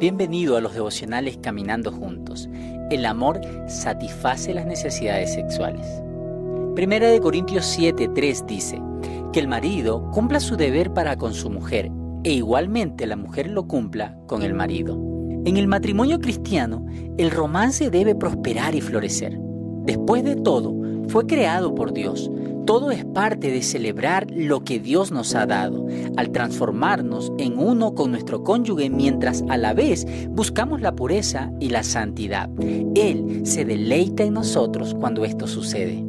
Bienvenido a los devocionales Caminando Juntos. El amor satisface las necesidades sexuales. Primera de Corintios 7:3 dice que el marido cumpla su deber para con su mujer e igualmente la mujer lo cumpla con el marido. En el matrimonio cristiano, el romance debe prosperar y florecer. Después de todo, fue creado por Dios. Todo es parte de celebrar lo que Dios nos ha dado, al transformarnos en uno con nuestro cónyuge mientras a la vez buscamos la pureza y la santidad. Él se deleita en nosotros cuando esto sucede.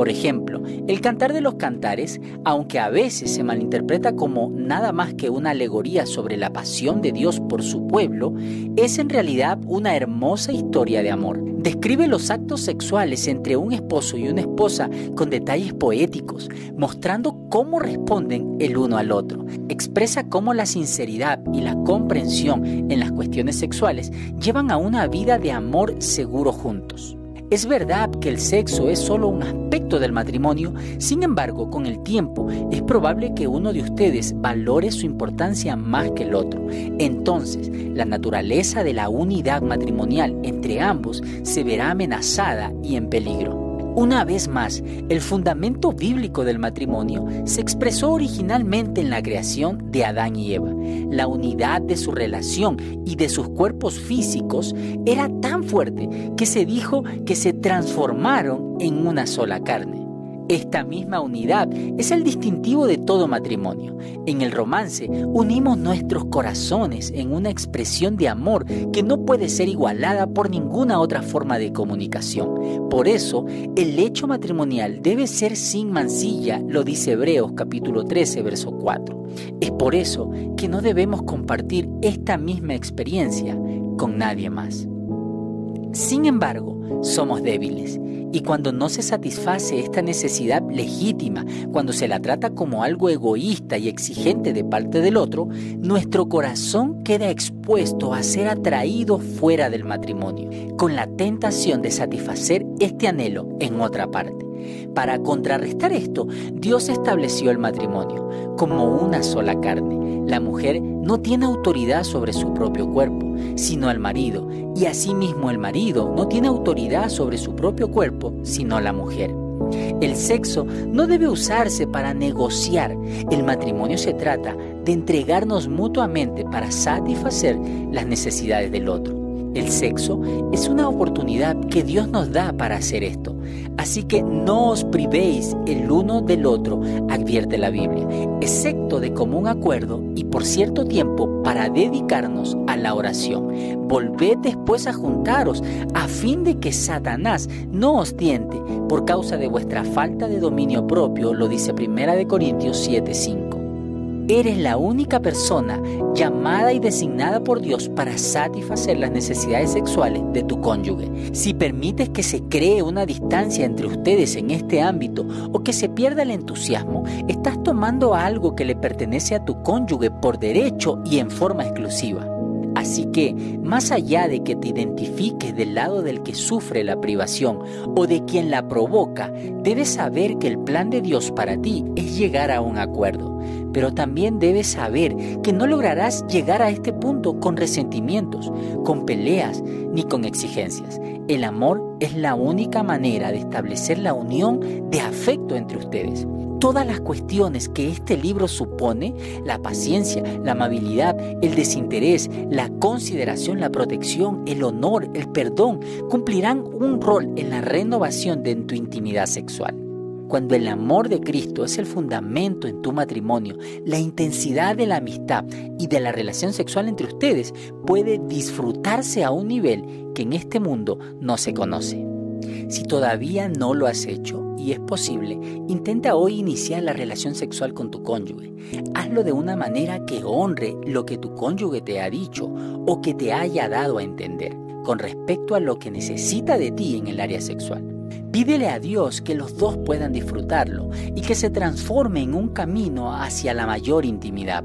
Por ejemplo, el cantar de los cantares, aunque a veces se malinterpreta como nada más que una alegoría sobre la pasión de Dios por su pueblo, es en realidad una hermosa historia de amor. Describe los actos sexuales entre un esposo y una esposa con detalles poéticos, mostrando cómo responden el uno al otro. Expresa cómo la sinceridad y la comprensión en las cuestiones sexuales llevan a una vida de amor seguro juntos. Es verdad que el sexo es solo un aspecto del matrimonio, sin embargo, con el tiempo es probable que uno de ustedes valore su importancia más que el otro. Entonces, la naturaleza de la unidad matrimonial entre ambos se verá amenazada y en peligro. Una vez más, el fundamento bíblico del matrimonio se expresó originalmente en la creación de Adán y Eva. La unidad de su relación y de sus cuerpos físicos era tan fuerte que se dijo que se transformaron en una sola carne. Esta misma unidad es el distintivo de todo matrimonio. En el romance unimos nuestros corazones en una expresión de amor que no puede ser igualada por ninguna otra forma de comunicación. Por eso, el hecho matrimonial debe ser sin mancilla, lo dice Hebreos capítulo 13, verso 4. Es por eso que no debemos compartir esta misma experiencia con nadie más. Sin embargo, somos débiles y cuando no se satisface esta necesidad legítima, cuando se la trata como algo egoísta y exigente de parte del otro, nuestro corazón queda expuesto a ser atraído fuera del matrimonio, con la tentación de satisfacer este anhelo en otra parte. Para contrarrestar esto, Dios estableció el matrimonio como una sola carne. La mujer no tiene autoridad sobre su propio cuerpo, sino el marido, y asimismo el marido no tiene autoridad sobre su propio cuerpo, sino la mujer. El sexo no debe usarse para negociar. El matrimonio se trata de entregarnos mutuamente para satisfacer las necesidades del otro. El sexo es una oportunidad que Dios nos da para hacer esto. Así que no os privéis el uno del otro, advierte la Biblia, excepto de común acuerdo y por cierto tiempo para dedicarnos a la oración. Volved después a juntaros a fin de que Satanás no os tiente por causa de vuestra falta de dominio propio, lo dice 1 Corintios 7:5. Eres la única persona llamada y designada por Dios para satisfacer las necesidades sexuales de tu cónyuge. Si permites que se cree una distancia entre ustedes en este ámbito o que se pierda el entusiasmo, estás tomando algo que le pertenece a tu cónyuge por derecho y en forma exclusiva. Así que, más allá de que te identifiques del lado del que sufre la privación o de quien la provoca, debes saber que el plan de Dios para ti es llegar a un acuerdo. Pero también debes saber que no lograrás llegar a este punto con resentimientos, con peleas ni con exigencias. El amor es la única manera de establecer la unión de afecto entre ustedes todas las cuestiones que este libro supone, la paciencia, la amabilidad, el desinterés, la consideración, la protección, el honor, el perdón, cumplirán un rol en la renovación de tu intimidad sexual. Cuando el amor de Cristo es el fundamento en tu matrimonio, la intensidad de la amistad y de la relación sexual entre ustedes puede disfrutarse a un nivel que en este mundo no se conoce. Si todavía no lo has hecho, y es posible, intenta hoy iniciar la relación sexual con tu cónyuge. Hazlo de una manera que honre lo que tu cónyuge te ha dicho o que te haya dado a entender con respecto a lo que necesita de ti en el área sexual. Pídele a Dios que los dos puedan disfrutarlo y que se transforme en un camino hacia la mayor intimidad.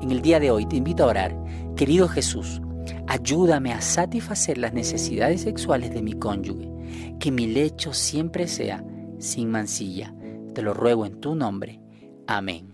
En el día de hoy te invito a orar. Querido Jesús, ayúdame a satisfacer las necesidades sexuales de mi cónyuge. Que mi lecho siempre sea sin mancilla. Te lo ruego en tu nombre. Amén.